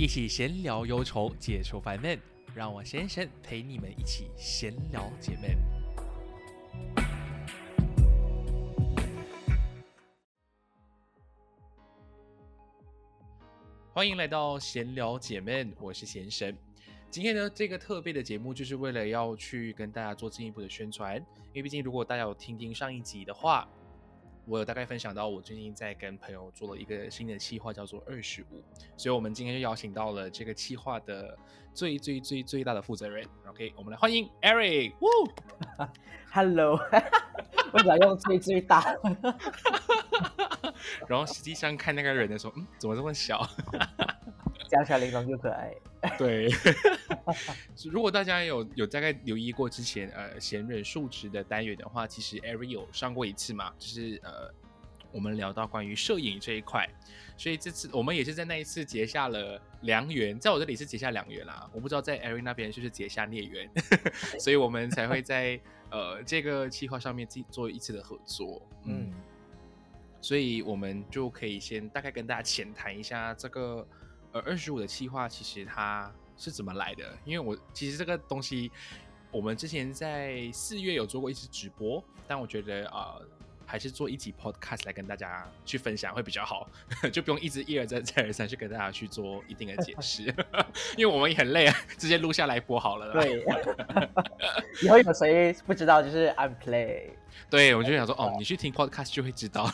一起闲聊忧愁，解除烦闷，让我先生陪你们一起闲聊解闷。欢迎来到闲聊解闷，我是贤神。今天呢，这个特别的节目就是为了要去跟大家做进一步的宣传，因为毕竟如果大家有听听上一集的话，我有大概分享到我最近在跟朋友做了一个新的企划，叫做二十五，所以我们今天就邀请到了这个企划的最最最最大的负责人。OK，我们来欢迎 Eric。Hello，为什么用最最大？然后实际上看那个人的时候，嗯，怎么这么小？加起来玲珑又可爱。对，如果大家有有大概留意过之前呃贤忍数值的单元的话，其实 Eric 有上过一次嘛，就是呃我们聊到关于摄影这一块，所以这次我们也是在那一次结下了良缘，在我这里是结下良缘啦，我不知道在 Eric 那边是不是结下孽缘，所以我们才会在呃这个计划上面自己做一次的合作，嗯。嗯，所以我们就可以先大概跟大家浅谈一下这个呃二十五的企划，其实它是怎么来的。因为我其实这个东西，我们之前在四月有做过一次直播，但我觉得呃还是做一集 podcast 来跟大家去分享会比较好，就不用一直一而再再而三去跟大家去做一定的解释，因为我们也很累啊，直接录下来播好了。对。以后有谁不知道，就是 I'm play。对，我就想说哦，你去听 podcast 就会知道。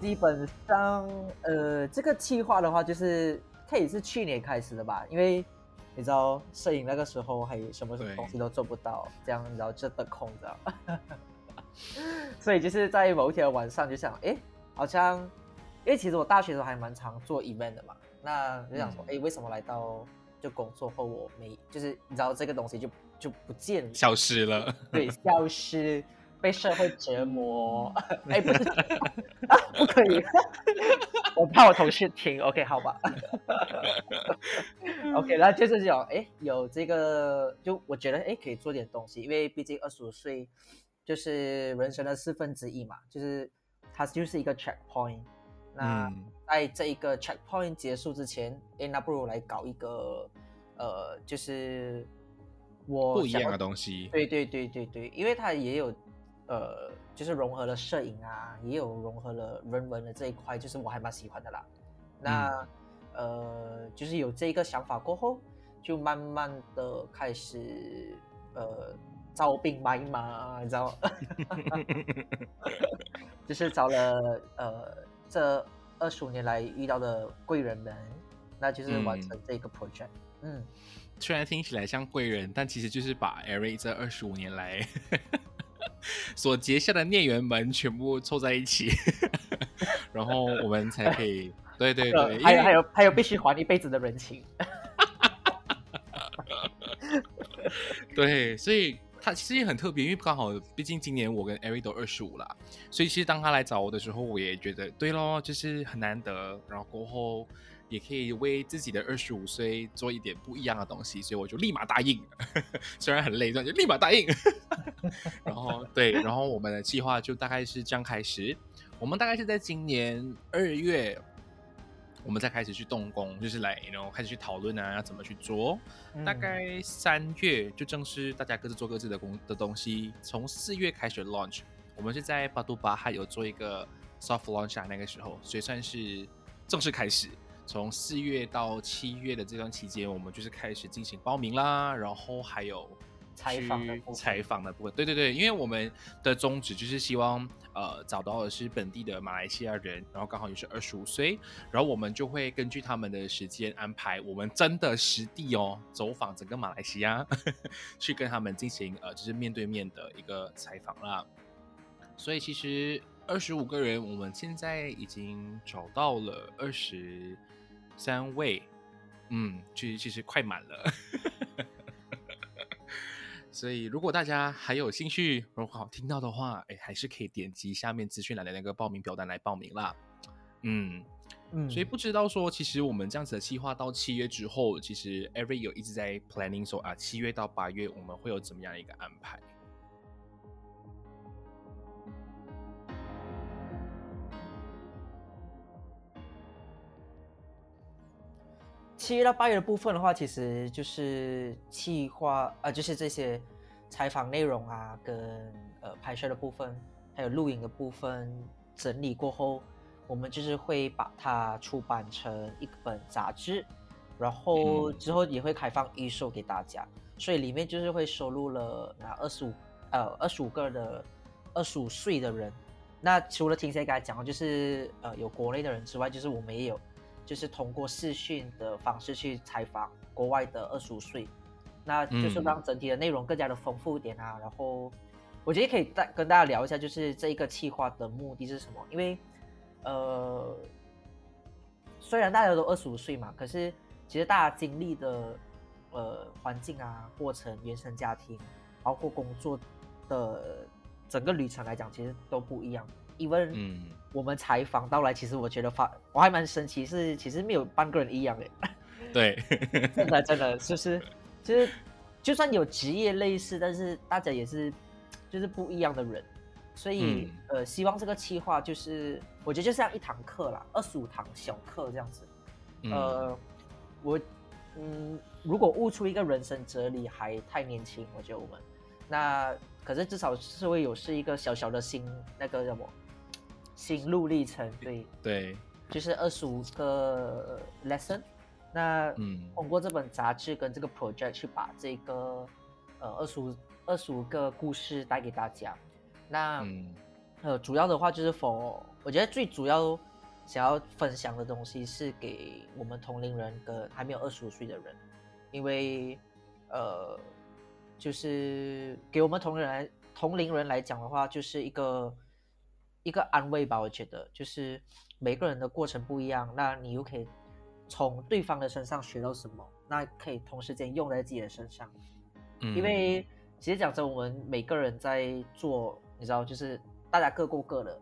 基本上，呃，这个计划的话，就是可以是去年开始的吧，因为你知道摄影那个时候还什么对东西都做不到，这样你知道就等空，你知道。所以就是在某一天晚上就想，哎，好像，因为其实我大学的时候还蛮常做 event 的嘛，那就想说，哎、为什么来到就工作后我没，就是你知道这个东西就就不见了，消失了。对，消失，被社会折磨。哎，不是，啊，不可以，我怕我同事听。OK，好吧。OK，然后就是这种，哎，有这个，就我觉得，哎，可以做点东西，因为毕竟二十五岁就是人生的四分之一嘛，就是它就是一个 checkpoint。那嗯在这一个 checkpoint 结束之前，哎，那不如来搞一个，呃，就是我不一样的东西。对对对对对，因为它也有呃，就是融合了摄影啊，也有融合了人文的这一块，就是我还蛮喜欢的啦。那、呃，就是有这个想法过后，就慢慢的开始呃招兵买马，你知道，就是找了呃这二十五年来遇到的贵人们，那就是完成这个 project。嗯虽然听起来像贵人，但其实就是把 Eric 这二十五年来所结下的孽缘们全部凑在一起，然后我们才可以，对对呃对，还有还有还有必须还一辈子的人情。对，所以他其实也很特别，因为刚好毕竟今年我跟 Eric 都二十五了，所以其实当他来找我的时候，我也觉得对咯，就是很难得，然后过后也可以为自己的二十五岁做一点不一样的东西，所以我就立马答应，虽然很累，但就立马答应。然后对，然后我们的计划就大概是这样开始，我们大概是在今年二月。我们再开始去动工，就是来，然后开始去讨论啊，要怎么去做。大嗯概三月就正式大家各自做各自的工的东西，从四月开始 launch，我们是在巴杜巴还有做一个 soft launch 啊，那个时候，所以算是正式开始。从四月到七月的这段期间，我们就是开始进行报名啦，然后还有采访的部分去采访的部分。对对对，因为我们的宗旨就是希望呃找到的是本地的马来西亚人，然后刚好也是二十五岁，然后我们就会根据他们的时间安排，我们真的实地哦走访整个马来西亚，去跟他们进行呃就是面对面的一个采访啦。所以其实二十五个人，我们现在已经找到了二十三位，嗯，其实其实快满了。所以，如果大家还有兴趣，如果好听到的话，哎，还是可以点击下面资讯栏的那个报名表单来报名啦。嗯，嗯所以不知道说，其实我们这样子的计划到七月之后，其实 Every 有一直在 planning 说啊，七月到八月我们会有怎么样的一个安排？七月到八月的部分的话，其实就是企划啊，就是这些采访内容啊，跟呃拍摄的部分，还有录影的部分整理过后，我们就是会把它出版成一本杂志，然后之后也会开放预售给大家，所以里面就是会收录了那二十五呃二十五个的二十五岁的人。那除了听谁刚才讲的，就是呃有国内的人之外，就是我们也有，就是通过视讯的方式去采访国外的二十五岁，那就是让整体的内容更加的丰富一点啊。然后我觉得可以再跟大家聊一下，就是这一个企划的目的是什么？因为呃，虽然大家都二十五岁嘛，可是其实大家经历的呃环境啊、过程、原生家庭，包括工作的。整个旅程来讲，其实都不一样。因为嗯，我们采访到来，其实我觉得发我还蛮神奇，是其实没有半个人一样的。对，真的真的就是，就是就算有职业类似，但是大家也是就是不一样的人。所以呃，希望这个计划就是，我觉得就像一堂课啦，二十五堂小课这样子。呃，我嗯，如果悟出一个人生哲理还太年轻，我觉得我们那。可是至少是会有是一个小小的心那个什么心路历程，对对，就是二十五个 lesson。那嗯，通过这本杂志跟这个 project 去把这个呃二十五二十五个故事带给大家。那呃主要的话就是 for 我觉得最主要想要分享的东西是给我们同龄人跟还没有二十五岁的人，因为呃。就是给我们同龄人同龄人来讲的话，就是一个一个安慰吧。我觉得，就是每个人的过程不一样，那你又可以从对方的身上学到什么，那可以同时间用在自己的身上。嗯，因为其实讲真，我们每个人在做，你知道，就是大家各过各的，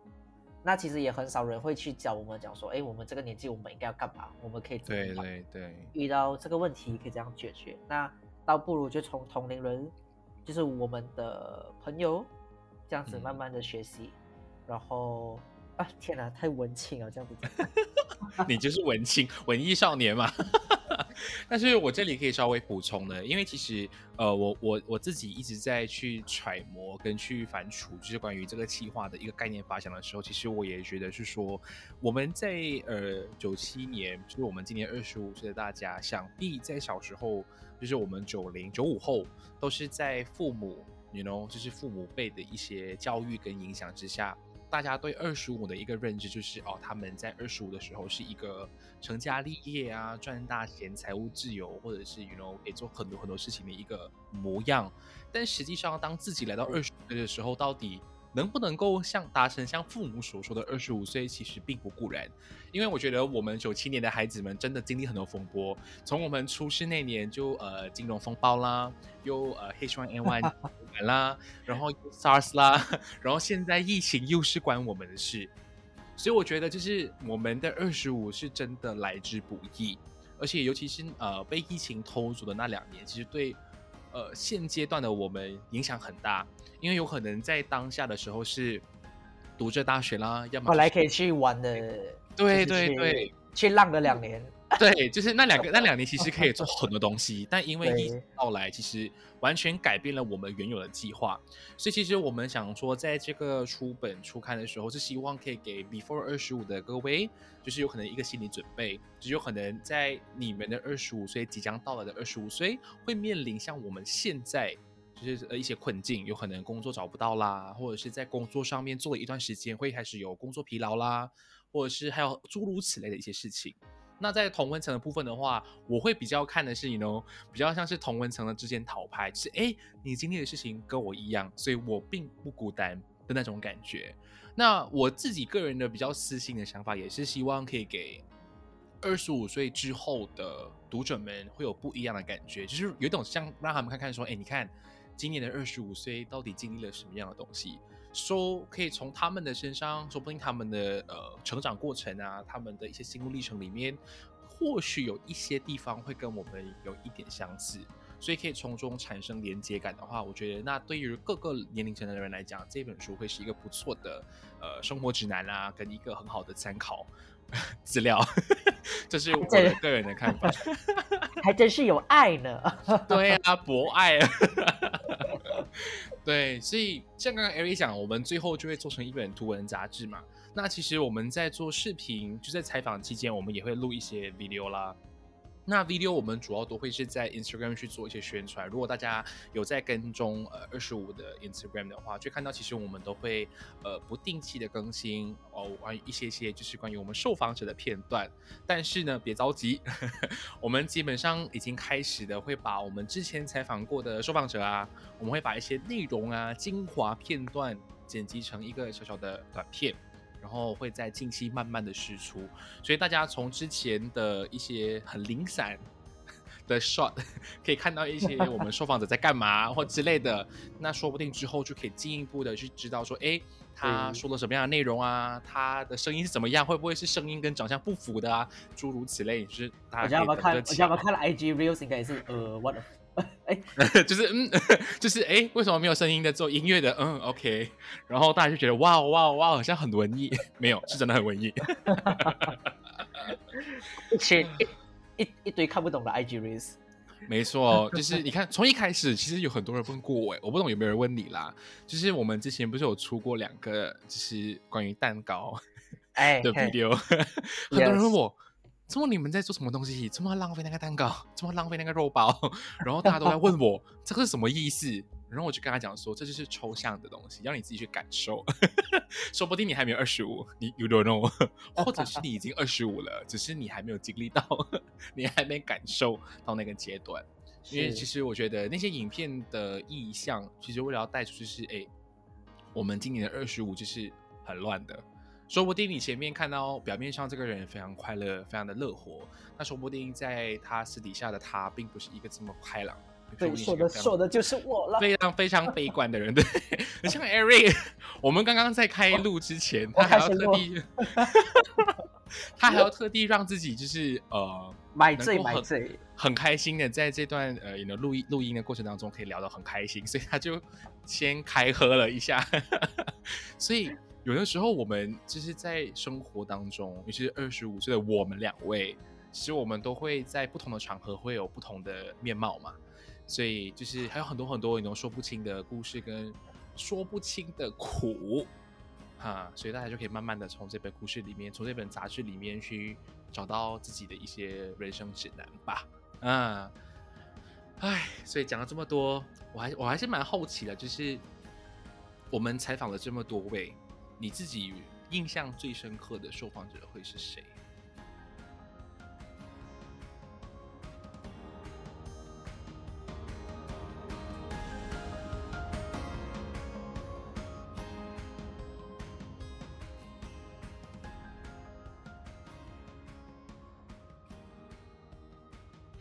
那其实也很少人会去教我们讲说，哎，我们这个年纪我们应该要干嘛？我们可以对对对，遇到这个问题可以这样解决。那倒不如就从同龄人，就是我们的朋友，这样子慢慢的学习，然后啊，天哪，太文青了，这样子。你就是文青，文艺少年嘛。但是我这里可以稍微补充的，因为其实呃，我我我自己一直在去揣摩跟去反刍，就是关于这个企划的一个概念发想的时候，其实我也觉得是说，我们在呃九七年，就是我们今年二十五岁的大家，想必在小时候，就是我们九零九五后，都是在父母，you know，就是父母辈的一些教育跟影响之下。大家对二十五的一个认知就是哦，他们在二十五的时候是一个成家立业啊，赚大钱、财务自由，或者是 you know 可以做很多很多事情的一个模样。但实际上，当自己来到二十岁的时候，到底？能不能够像达成像父母所说的二十五岁，其实并不固然，因为我觉得我们九七年的孩子们真的经历很多风波，从我们出世那年就呃金融风暴啦，又呃 H1N1 啦，然后 SARS 啦，然后现在疫情又是关我们的事，所以我觉得就是我们的二十五是真的来之不易，而且尤其是呃被疫情偷走的那两年，其实对。呃，现阶段的我们影响很大，因为有可能在当下的时候是读着大学啦，要么本来可以去玩的，对对对，去浪了两年。对，就是那两个那两年其实可以做很多东西，但因为疫情到来，其实完全改变了我们原有的计划。所以其实我们想说，在这个出本初刊的时候，是希望可以给 before 二十五的各位，就是有可能一个心理准备，就有可能在你们的二十五岁即将到来的二十五岁，会面临像我们现在就是呃一些困境，有可能工作找不到啦，或者是在工作上面做了一段时间，会开始有工作疲劳啦，或者是还有诸如此类的一些事情。那在同温层的部分的话，我会比较看的是，你 know 比较像是同温层的之间讨拍，是哎，你经历的事情跟我一样，所以我并不孤单的那种感觉。那我自己个人的比较私心的想法，也是希望可以给二十五岁之后的读者们会有不一样的感觉，就是有种像让他们看看说，哎，你看今年的二十五岁到底经历了什么样的东西。说可以从他们的身上，说不定他们的呃成长过程啊，他们的一些心路历程里面，或许有一些地方会跟我们有一点相似，所以可以从中产生连接感的话，我觉得那对于各个年龄层的人来讲，这本书会是一个不错的呃生活指南啊，跟一个很好的参考。资料，这是我的个人的看法。还真是有爱呢。对啊，博爱。对，所以像刚刚艾瑞讲，我们最后就会做成一本图文杂志嘛。那其实我们在做视频，就在采访期间，我们也会录一些 video 啦。那 video 我们主要都会是在 Instagram 去做一些宣传。如果大家有在跟踪呃二十五的 Instagram 的话，就看到其实我们都会呃不定期的更新哦，关于一些些就是关于我们受访者的片段。但是呢，别着急，我们基本上已经开始的会把我们之前采访过的受访者啊，我们会把一些内容啊精华片段剪辑成一个小小的短片。然后会在近期慢慢的释出，所以大家从之前的一些很零散的 shot 可以看到一些我们受访者在干嘛或之类的，那说不定之后就可以进一步的去知道说，哎，他说了什么样的内容啊，他的声音是怎么样，会不会是声音跟长相不符的啊，诸如此类，就是大家有没有看？我有没有看了 IG reels？应该也是呃，what？哎，就是嗯，就是哎，为什么没有声音的做音乐的？嗯，OK，然后大家就觉得哇哇哇，好像很文艺，没有，是真的很文艺。一群一一一堆看不懂的 IG reels，没错，就是你看，从一开始其实有很多人问过我，我不懂有没有人问你啦。就是我们之前不是有出过两个，就是关于蛋糕哎的 video，很多人问我。怎么你们在做什么东西？怎么浪费那个蛋糕？怎么浪费那个肉包？然后大家都在问我这个是什么意思？然后我就跟他讲说，这就是抽象的东西，让你自己去感受。说不定你还没有二十五，你 you don't know，或者是你已经二十五了，只是你还没有经历到，你还没感受到那个阶段。因为其实我觉得那些影片的意向，其实为了要带出就是，哎，我们今年的二十五就是很乱的。说不定你前面看到表面上这个人非常快乐，非常的乐活，那说不定在他私底下的他，并不是一个这么开朗。对，说的说的就是我了。非常非常悲观的人，对。像 Eric，我们刚刚在开录之前，他还要特地，他还要特地让自己就是呃买醉买醉，很开心的在这段呃的录音录音的过程当中可以聊得很开心，所以他就先开喝了一下，所以。有的时候，我们其实，在生活当中，尤其是二十五岁的我们两位，其实我们都会在不同的场合会有不同的面貌嘛。所以，就是还有很多很多你都说不清的故事跟说不清的苦，哈。所以大家就可以慢慢的从这本故事里面，从这本杂志里面去找到自己的一些人生指南吧。嗯，唉，所以讲了这么多，我还我还是蛮好奇的，就是我们采访了这么多位。你自己印象最深刻的受访者会是谁？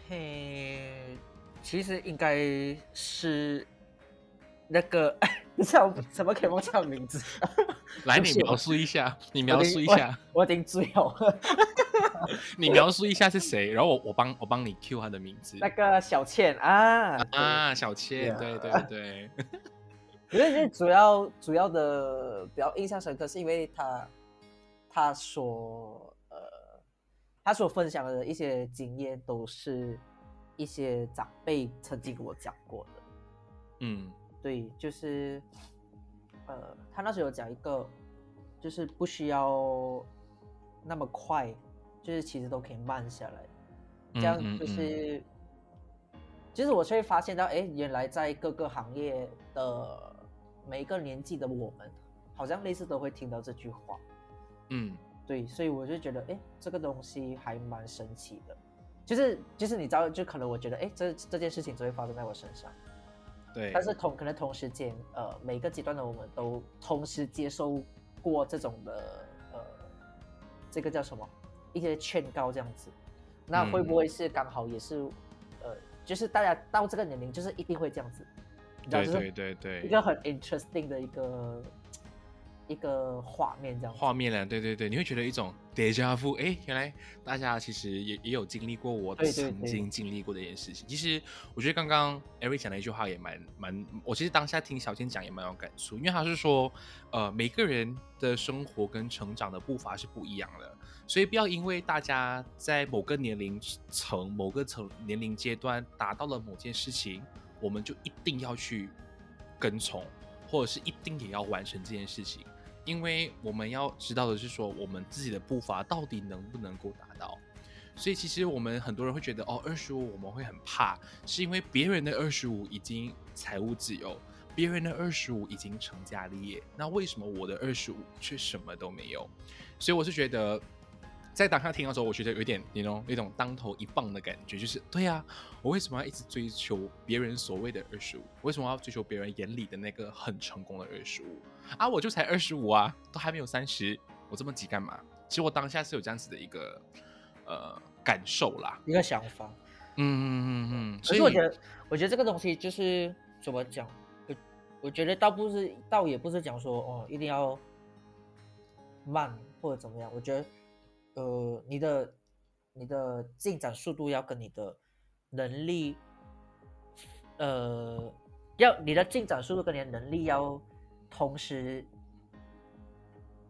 嘿，其实应该是那个。你知道怎么可以忘记名字？来，你描述一下，你描述一下。我已经醉了。你描述一下是谁，然后我我帮我帮你 Q 他的名字。那个小倩啊啊，小倩，对对对。我觉得主要主要的比较印象深刻，是因为他他所呃他所分享的一些经验，都是一些长辈曾经跟我讲过的。嗯。对，就是，呃，他那时候有讲一个，就是不需要那么快，就是其实都可以慢下来，这样就是，其实我会发现到，哎，原来在各个行业的每一个年纪的我们，好像类似都会听到这句话，嗯，对，所以我就觉得，哎，这个东西还蛮神奇的，就是就是你知道，就可能我觉得，哎，这这件事情只会发生在我身上。对，但是同可能同时间，呃，每个阶段的我们都同时接受过这种的，呃，这个叫什么？一些劝告这样子，那会不会是刚好也是，呃，就是大家到这个年龄，就是一定会这样子，对对对对，一个很 interesting 的一个一个画面这样。画面了，对对对，你会觉得一种 deja vu，哎，原来大家其实也也有经历过我曾经经历过的一件事情。其实我觉得刚刚 Eric 讲的一句话也蛮蛮，我其实当下听小千讲也蛮有感触，因为他是说，呃，每个人的生活跟成长的步伐是不一样的。所以不要因为大家在某个年龄层、某个层年龄阶段达到了某件事情，我们就一定要去跟从，或者是一定也要完成这件事情。因为我们要知道的是说，我们自己的步伐到底能不能够达到。所以其实我们很多人会觉得，哦，二十五我们会很怕，是因为别人的二十五已经财务自由，别人的二十五已经成家立业，那为什么我的二十五却什么都没有？所以我是觉得。在当下听的时候，我觉得有点那种那种当头一棒的感觉，就是对呀，我为什么要一直追求别人所谓的二十五？为什么要追求别人眼里的那个很成功的二十五？啊，我就才二十五啊，都还没有三十，我这么急干嘛？其实我当下是有这样子的一个呃感受啦，一个想法。嗯嗯嗯嗯。可是我觉得，我觉得这个东西就是怎么讲？我我觉得倒不是，倒也不是讲说哦，一定要慢或者怎么样。我觉得。呃，你的你的进展速度要跟你的能力，呃，要你的进展速度跟你的能力要同时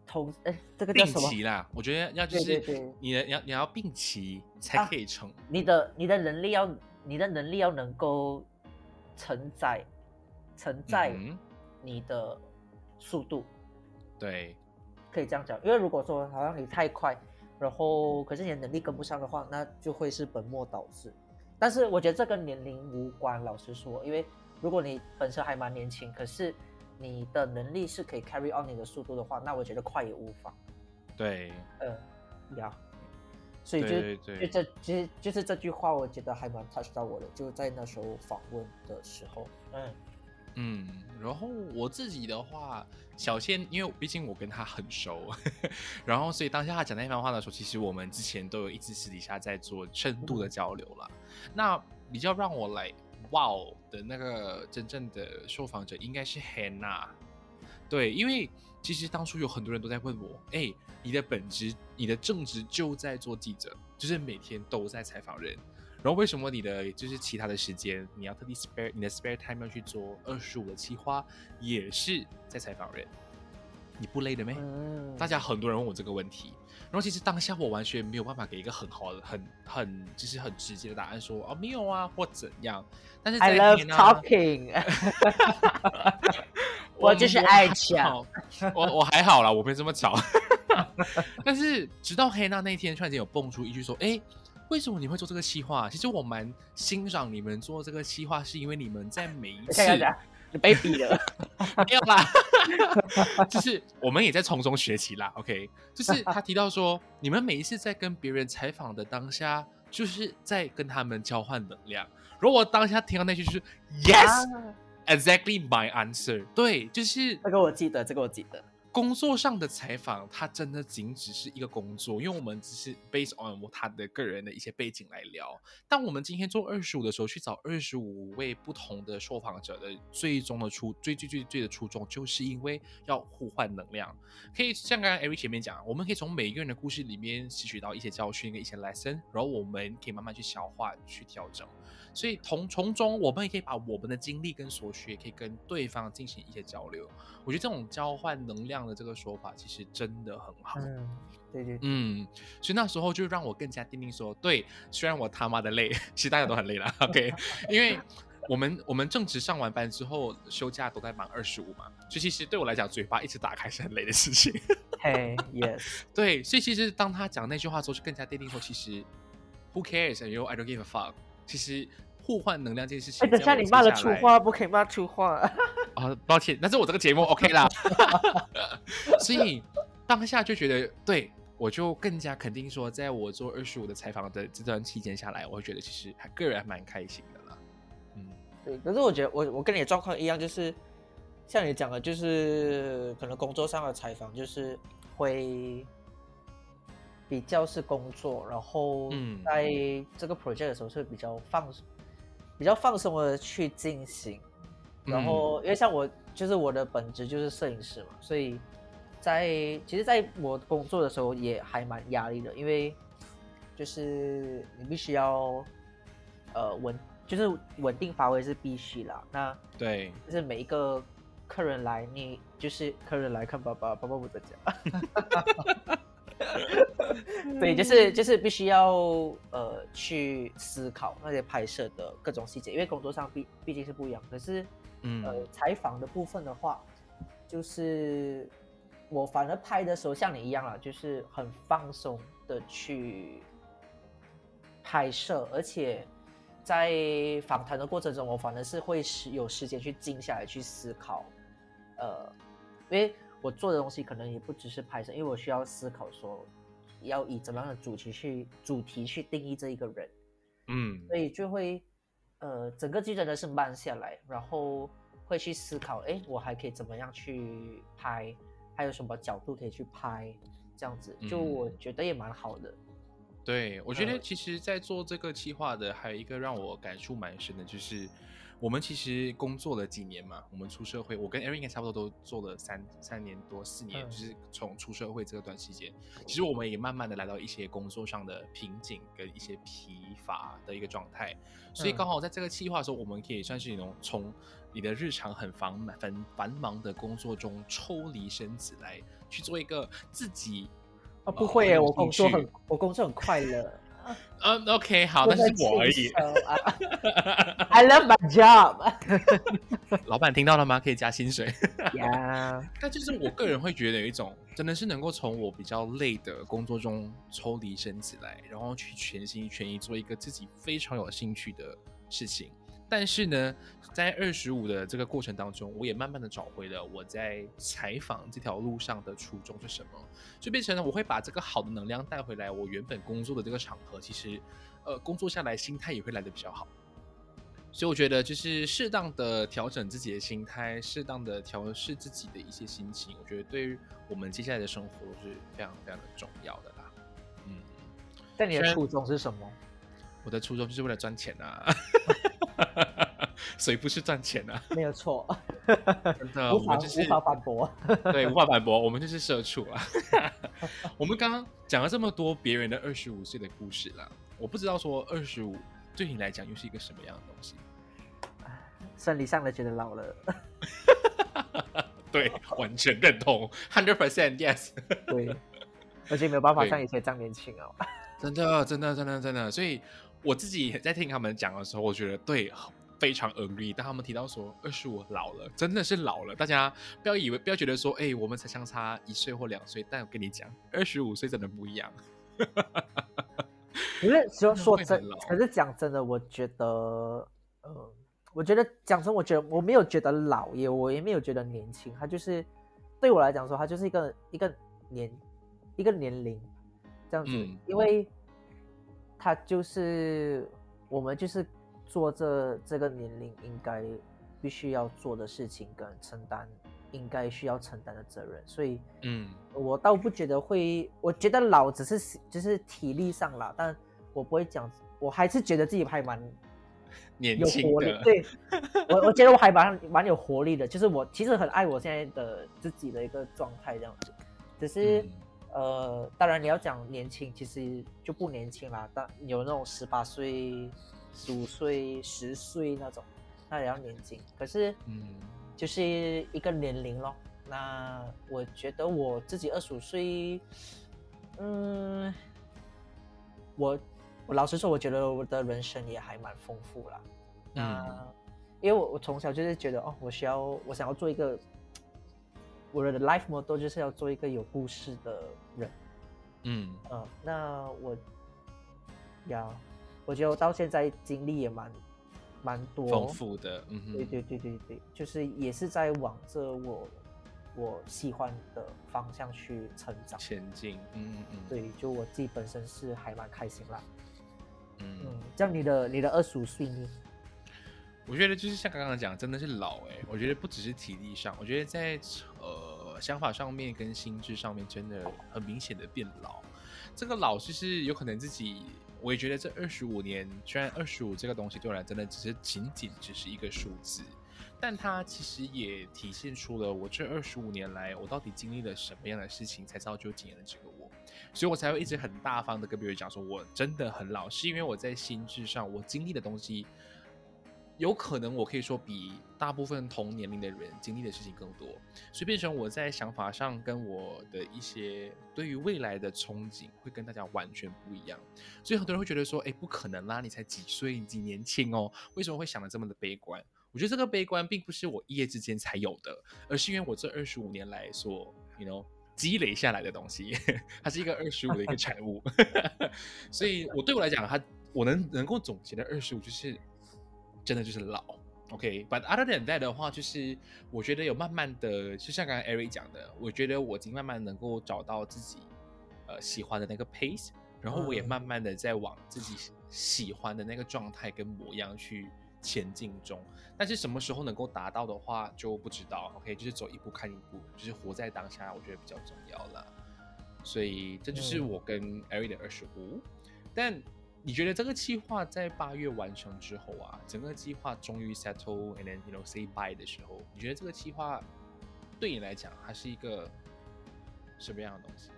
同哎，这个叫什么？并齐啦。我觉得要就是你的你要你要并齐才可以成。你的你的能力要你的能力要能够承载承载你的速度。对，可以这样讲。因为如果说好像你太快。然后，可是你的能力跟不上的话，那就会是本末倒置。但是我觉得这跟年龄无关，老实说，因为如果你本身还蛮年轻，可是你的能力是可以 carry on 你的速度的话，那我觉得快也无妨。对，呃，呀，所以就就这其实就是这句话，我觉得还蛮 touch 到我的，就在那时候访问的时候，嗯。嗯，然后我自己的话，小仙，因为毕竟我跟他很熟，然后所以当下他讲那番话的时候，其实我们之前都有一直私底下在做深度的交流了。那比较让我来哇的那个真正的受访者应该是 Hannah，对，因为其实当初有很多人都在问我，哎，你的本职、你的正职就在做记者，就是每天都在采访人。然后为什么你的就是其他的时间，你要特地 spare 你的 spare time 要去做二十五的企划，也是在采访人，你不累的没？大家很多人问我这个问题，然后其实当下我完全没有办法给一个很好的、很很就是很直接的答案，说哦没有啊或怎样。但是 I love talking，我就是爱讲，我我还好啦，我没这么吵。但是直到黑娜那一天，突然间有蹦出一句说，哎。为什么你会做这个企划？其实我蛮欣赏你们做这个企划，是因为你们在每一次 你被逼了，没有啦，就是我们也在从中学习啦。OK，就是他提到说，你们每一次在跟别人采访的当下，就是在跟他们交换能量。如果我当下听到那句就是 Yes，exactly my answer，对，就是这个我记得，这个我记得。工作上的采访，它真的仅只是一个工作，因为我们只是 based on 他的个人的一些背景来聊。但我们今天做二十五的时候，去找二十五位不同的受访者的最终的初最最最最的初衷，就是因为要互换能量。可以像刚刚 Eric 前面讲，我们可以从每一个人的故事里面吸取到一些教训跟一些 lesson，然后我们可以慢慢去消化、去调整。所以从从中，我们也可以把我们的经历跟所学，可以跟对方进行一些交流。我觉得这种交换能量的这个说法，其实真的很好。嗯，对对，嗯，所以那时候就让我更加坚定说，对，虽然我他妈的累，其实大家都很累了。OK，因为我们我们正值上完班之后休假都在忙二十五嘛，所以其实对我来讲，嘴巴一直打开是很累的事情。嘿，Yes，对，所以其实当他讲那句话之后，就更加坚定说，其实 Who cares？You know I don't give a fuck。其实。互换能量这件事情，哎，等下你骂了粗话，不可以骂粗话。啊，抱歉，那是我这个节目 OK 啦。所以当下就觉得，对我就更加肯定说，在我做二十五的采访的这段期间下来，我会觉得其实还个人还蛮开心的啦。嗯，对。可是我觉得我我跟你的状况一样，就是像你讲的，就是可能工作上的采访，就是会比较是工作，然后在这个 project 的时候是比较放松。比较放松的去进行，然后因为像我就是我的本职就是摄影师嘛，所以在其实，在我工作的时候也还蛮压力的，因为就是你必须要呃稳，就是稳定发挥是必须啦。那对，就是每一个客人来，你就是客人来看爸爸，爸爸不在家。对，就是就是必须要呃去思考那些拍摄的各种细节，因为工作上毕毕竟是不一样。可是，嗯，呃，采访的部分的话，就是我反而拍的时候像你一样啊，就是很放松的去拍摄，而且在访谈的过程中，我反而是会是有时间去静下来去思考，呃，因为。我做的东西可能也不只是拍摄，因为我需要思考说，要以怎么样的主题去主题去定义这一个人，嗯，所以就会，呃，整个剧真的是慢下来，然后会去思考，哎，我还可以怎么样去拍，还有什么角度可以去拍，这样子，就我觉得也蛮好的。对，我觉得其实，在做这个计划的，还有一个让我感触蛮深的，就是。我们其实工作了几年嘛，我们出社会，我跟 Aaron 应该差不多都做了三三年多四年，就是从出社会这段时间，其实我们也慢慢的来到一些工作上的瓶颈跟一些疲乏的一个状态，所以刚好在这个计划的时候，我们可以算是那种从你的日常很繁忙很繁忙的工作中抽离身子来去做一个自己啊，不会，我工作很我工作很快乐。嗯，OK，好，那是我而已。I love my job。老板听到了吗？可以加薪水。呀，但就是我个人会觉得有一种，真的是能够从我比较累的工作中抽离身子来，然后去全心全意做一个自己非常有兴趣的事情。但是呢，在二十五的这个过程当中，我也慢慢的找回了我在采访这条路上的初衷是什么，就变成了我会把这个好的能量带回来。我原本工作的这个场合，其实，呃，工作下来心态也会来的比较好。所以我觉得，就是适当的调整自己的心态，适当的调试自己的一些心情，我觉得对于我们接下来的生活是非常非常的重要的啦。嗯，但你的初衷是什么？我的初衷就是为了赚钱啊。谁不是赚钱啊？没有错，真的，我们就是无法反驳。对，无法反驳，我们就是社畜啊。我们刚刚讲了这么多别人的二十五岁的故事了，我不知道说二十五对你来讲又是一个什么样的东西？生理上的觉得老了。对，完全认同，hundred percent yes。对，而且没有办法像以前这样年轻哦。真的，真的，真的，真的，所以。我自己在听他们讲的时候，我觉得对，非常 agree。当他们提到说二十五老了，真的是老了。大家不要以为，不要觉得说，哎，我们才相差一岁或两岁。但我跟你讲，二十五岁真的不一样。可是说说真，可是讲真的，我觉得，呃，我觉得讲真，我觉得我没有觉得老，也我也没有觉得年轻。他就是对我来讲说，他就是一个一个年一个年龄这样子，因为。他就是我们，就是做这这个年龄应该必须要做的事情，跟承担应该需要承担的责任。所以，嗯，我倒不觉得会，我觉得老只是就是体力上老，但我不会讲，我还是觉得自己还蛮 年轻的。对，我我觉得我还蛮蛮有活力的，就是我其实很爱我现在的自己的一个状态这样子，只是。呃，当然你要讲年轻，其实就不年轻啦。但有那种十八岁、十五岁、十岁那种，那也要年轻。可是，嗯，就是一个年龄咯。那我觉得我自己二十五岁，嗯，我我老实说，我觉得我的人生也还蛮丰富啦。那因为我我从小就是觉得哦，我需要我想要做一个。我的 life model 就是要做一个有故事的人，嗯。嗯，那我呀，我觉得我到现在经历也蛮蛮多。丰富的，嗯，对对对对对，就是也是在往着我我喜欢的方向去成长前进，嗯嗯嗯，对，就我自己本身是还蛮开心啦，嗯。嗯，像你的你的二十五岁呢？我觉得就是像刚刚讲，真的是老哎。我觉得不只是体力上，我觉得在呃想法上面跟心智上面，真的很明显的变老。这个老就是有可能自己，我也觉得这二十五年，虽然二十五这个东西对我来真的只是仅仅只是一个数字，但它其实也体现出了我这二十五年来我到底经历了什么样的事情，才造就今年的这个我，所以我才会一直很大方的跟别人讲说，我真的很老，是因为我在心智上我经历的东西。有可能我可以说比大部分同年龄的人经历的事情更多，所以变成我在想法上跟我的一些对于未来的憧憬会跟大家完全不一样。所以很多人会觉得说：“哎，不可能啦，你才几岁，你几年轻哦，为什么会想的这么的悲观？”我觉得这个悲观并不是我一夜之间才有的，而是因为我这二十五年来所，you know，积累下来的东西，它是一个二十五的一个产物。所以，我对我来讲，它我能能够总结的二十五就是。真的就是老，OK，But other than that 的话，就是我觉得有慢慢的，就像刚刚 Eric 讲的，我觉得我已经慢慢能够找到自己呃喜欢的那个 pace，然后我也慢慢的在往自己喜欢的那个状态跟模样去前进中。但是什么时候能够达到的话就不知道，OK，就是走一步看一步，就是活在当下，我觉得比较重要了。所以这就是我跟 Eric 的二十五，但。你觉得这个计划在八月完成之后啊，整个计划终于 settle and then you know say bye 的时候，你觉得这个计划对你来讲，它是一个什么样的东西？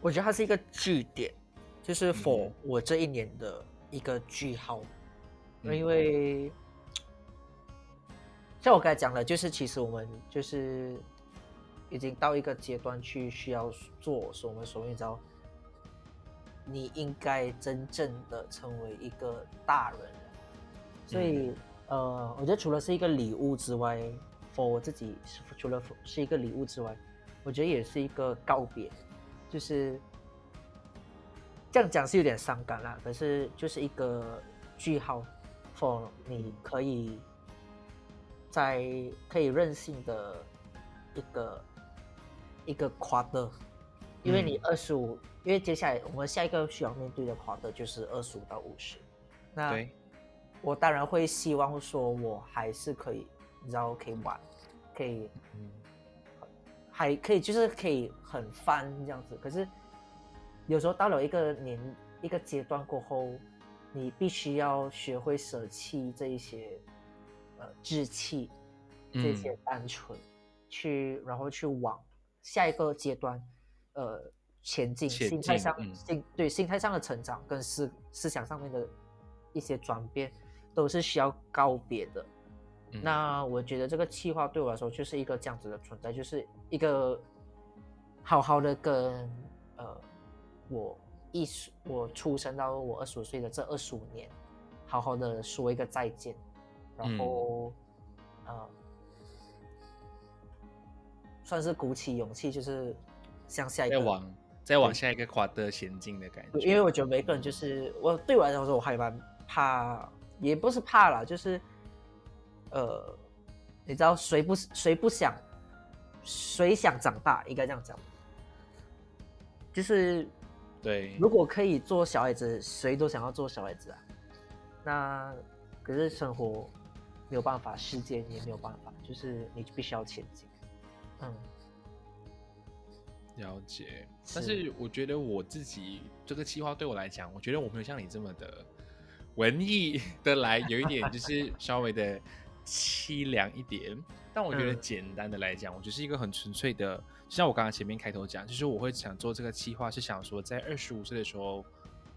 我觉得它是一个句点，就是 for 我这一年的一个句号，因为。像我刚才讲的，就是其实我们就是已经到一个阶段去需要做，我们所谓叫你应该真正的成为一个大人。所以，呃，我觉得除了是一个礼物之外，for 我自己除了是一个礼物之外，我觉得也是一个告别。就是这样讲是有点伤感啦，可是就是一个句号，for 你可以。在可以任性的一个一个 quarter，，因为你二十五，因为接下来我们下一个需要面对的 quarter 就是二十五到五十。那我当然会希望说，我还是可以，你知道，可以玩，可以，还可以，就是可以很翻这样子。可是有时候到了一个年一个阶段过后，你必须要学会舍弃这一些。呃，志气这些单纯，去然后去往下一个阶段，呃，前进，心态上，心对心态上的成长跟思思想上面的一些转变，都是需要告别的。那我觉得这个计划对我来说就是一个这样子的存在，就是一个好好的跟呃我一十我出生到我二十五岁的这二十五年，好好的说一个再见。然后，呃，算是鼓起勇气，就是向下一个再往再往下一个跨的前进的感觉。因为我觉得每个人就是我对我来说，我还蛮怕，也不是怕啦，就是呃，你知道谁不谁不想谁想长大，应该这样讲，就是对，如果可以做小孩子，谁都想要做小孩子啊。那可是生活。没有办法，世界也没有办法，就是你必须要前进。嗯，了解。但是我觉得我自己这个计划对我来讲，我觉得我没有像你这么的文艺的来，有一点就是稍微的凄凉一点。但我觉得简单的来讲，我就是一个很纯粹的，像我刚刚前面开头讲，就是我会想做这个计划，是想说在二十五岁的时候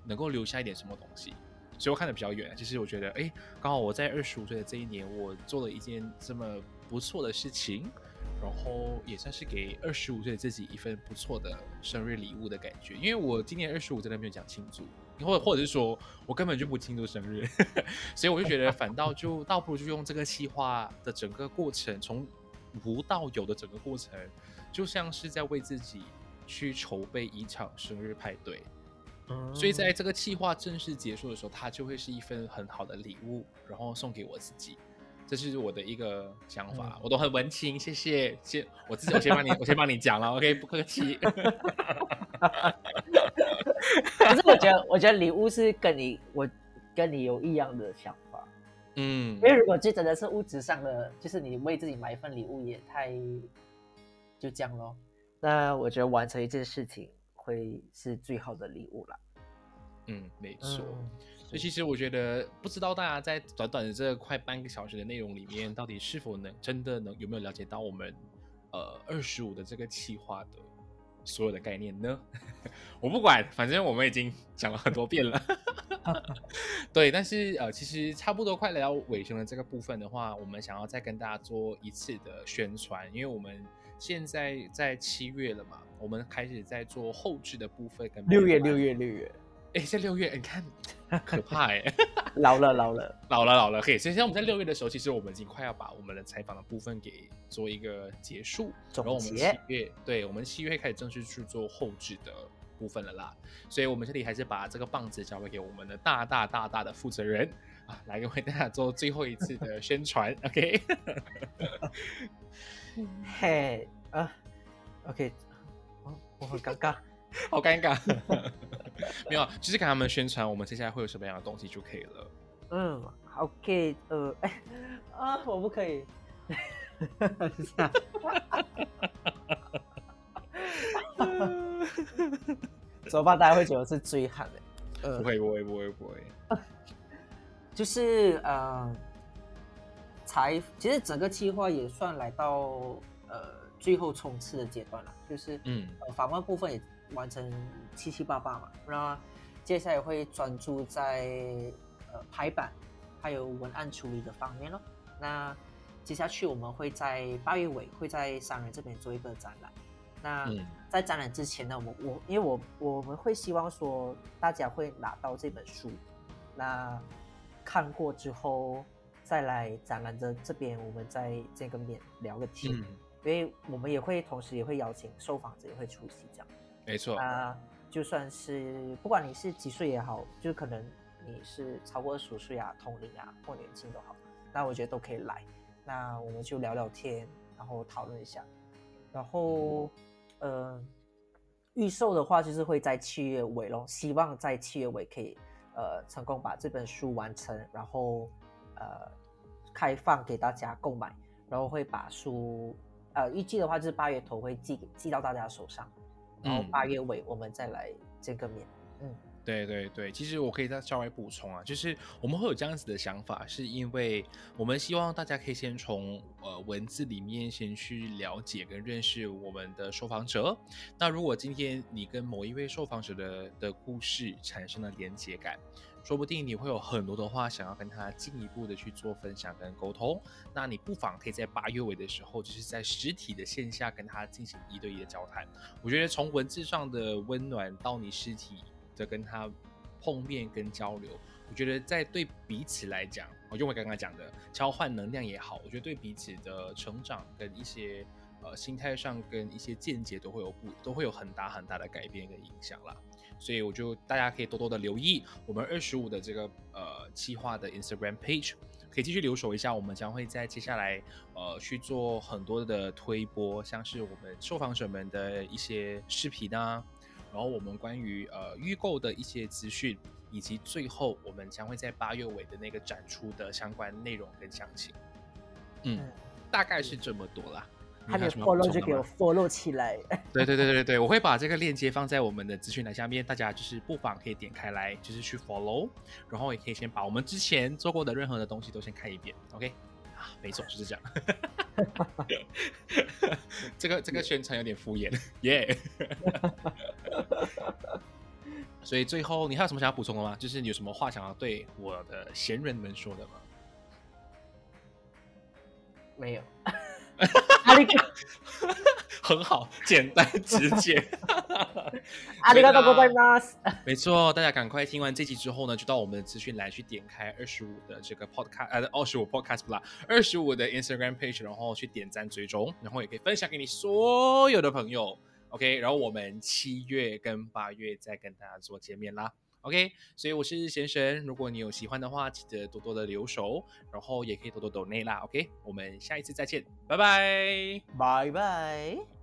能够留下一点什么东西。所以我看的比较远，其实我觉得，哎，刚好我在二十五岁的这一年，我做了一件这么不错的事情，然后也算是给二十五岁的自己一份不错的生日礼物的感觉。因为我今年二十五真的没有讲庆祝，或或者是说我根本就不庆祝生日，所以我就觉得反倒就倒不如就用这个计划的整个过程，从无到有的整个过程，就像是在为自己去筹备一场生日派对。所以在这个计划正式结束的时候，它就会是一份很好的礼物，然后送给我自己。这是我的一个想法，我都很文青，谢谢。先我自己，我先帮你，我先帮你讲了，OK，不客气。可是我觉得，我觉得礼物是跟你，我跟你有一样的想法。嗯，因为如果这真的是物质上的，就是你为自己买一份礼物，也太就这样咯。那我觉得完成一件事情会是最好的礼物了。嗯，没错。嗯所以其实我觉得，不知道大家在短短的这快半个小时的内容里面，到底是否能真的能有没有了解到我们呃二十五的这个企划的所有的概念呢？我不管，反正我们已经讲了很多遍了。对，但是呃，其实差不多快来到尾声的这个部分的话，我们想要再跟大家做一次的宣传，因为我们现在在七月了嘛，我们开始在做后置的部分跟六月，六月，六月，哎，在六月，你看可怕哎、老了，老了。老 了老了，可以。所以现在我们在六月的时候，其实我们已经快要把我们的采访的部分给做一个结束，总然后我们七月，对我们七月开始正式去做后置的部分了啦。所以我们这里还是把这个棒子交给我们的大大大大的负责人啊，来为大家做最后一次的宣传。OK，嘿，啊，OK，哦，我很尴尬。好尴尬。没有，就是给他们宣传我们接下来会有什么样的东西就可以了。嗯，OK，呃，哎，啊，我不可以。怎么办？大家会觉得我是追喊的。呃不，会，不会，不会，不会。就是呃，才其实整个计划也算来到呃最后冲刺的阶段了，就是嗯呃访问部分也完成七七八八嘛，那接下来会专注在呃排版还有文案处理的方面咯。那接下去我们会在八月尾会在商人这边做一个展览。那嗯在展览之前呢，我我因为我我们会希望说大家会拿到这本书，那看过之后再来展览的这边，我们再见个面聊个天，嗯，因为我们也会同时也会邀请受访者也会出席这样。没错。那就算是不管你是几岁也好，就可能你是超过二十五岁啊、同龄啊或年轻都好，那我觉得都可以来。那我们就聊聊天，然后讨论一下。然后，呃，预售的话就是会在七月尾咯，希望在七月尾可以呃成功把这本书完成，然后呃开放给大家购买，然后会把书呃预计的话就是八月头会寄寄到大家手上。然后嗯八月尾我们再来见个面。对对对，其实我可以再稍微补充啊，就是我们会有这样子的想法，是因为我们希望大家可以先从呃文字里面先去了解跟认识我们的受访者。那如果今天你跟某一位受访者的的故事产生了连接感，说不定你会有很多的话想要跟他进一步的去做分享跟沟通。那你不妨可以在八月尾的时候，就是在实体的线下跟他进行一对一的交谈。我觉得从文字上的温暖到你实体的跟他碰面跟交流，我觉得在对彼此来讲，我用我刚刚讲的交换能量也好，我觉得对彼此的成长跟一些呃心态上跟一些见解都会有不都会有很大很大的改变跟影响啦。所以我就大家可以多多的留意我们二十五的这个呃企划的 Instagram page，可以继续留守一下。我们将会在接下来呃去做很多的推播，像是我们受访者们的一些视频啊，然后我们关于呃预购的一些资讯，以及最后我们将会在八月尾的那个展出的相关内容跟详情。嗯，嗯，大概是这么多啦。你还没有 follow 就给我 follow 起来。对对对对对，我会把这个链接放在我们的资讯栏下面，大家就是不妨可以点开来，就是去 follow，然后也可以先把我们之前做过的任何的东西都先看一遍，OK？啊，没错，就是这样。这个这个宣传有点敷衍，耶、所以最后你还有什么想要补充的吗？就是你有什么话想要对我的闲人们说的吗？没有。阿里嘎很好，简单直接。阿里嘎多ございます。没错，大家赶快听完这集之后呢，就到我们的资讯栏去点开二十五的这个 podcast，呃，二十五 podcast 不啦，二十五的 Instagram page，然后去点赞追踪，然后也可以分享给你所有的朋友。OK，然后我们七月跟八月再跟大家做见面啦。 OK，所以我是贤神，如果你有喜欢的话，记得多多的留守，然后也可以多多抖内啦。OK，我们下一次再见，拜拜。拜拜。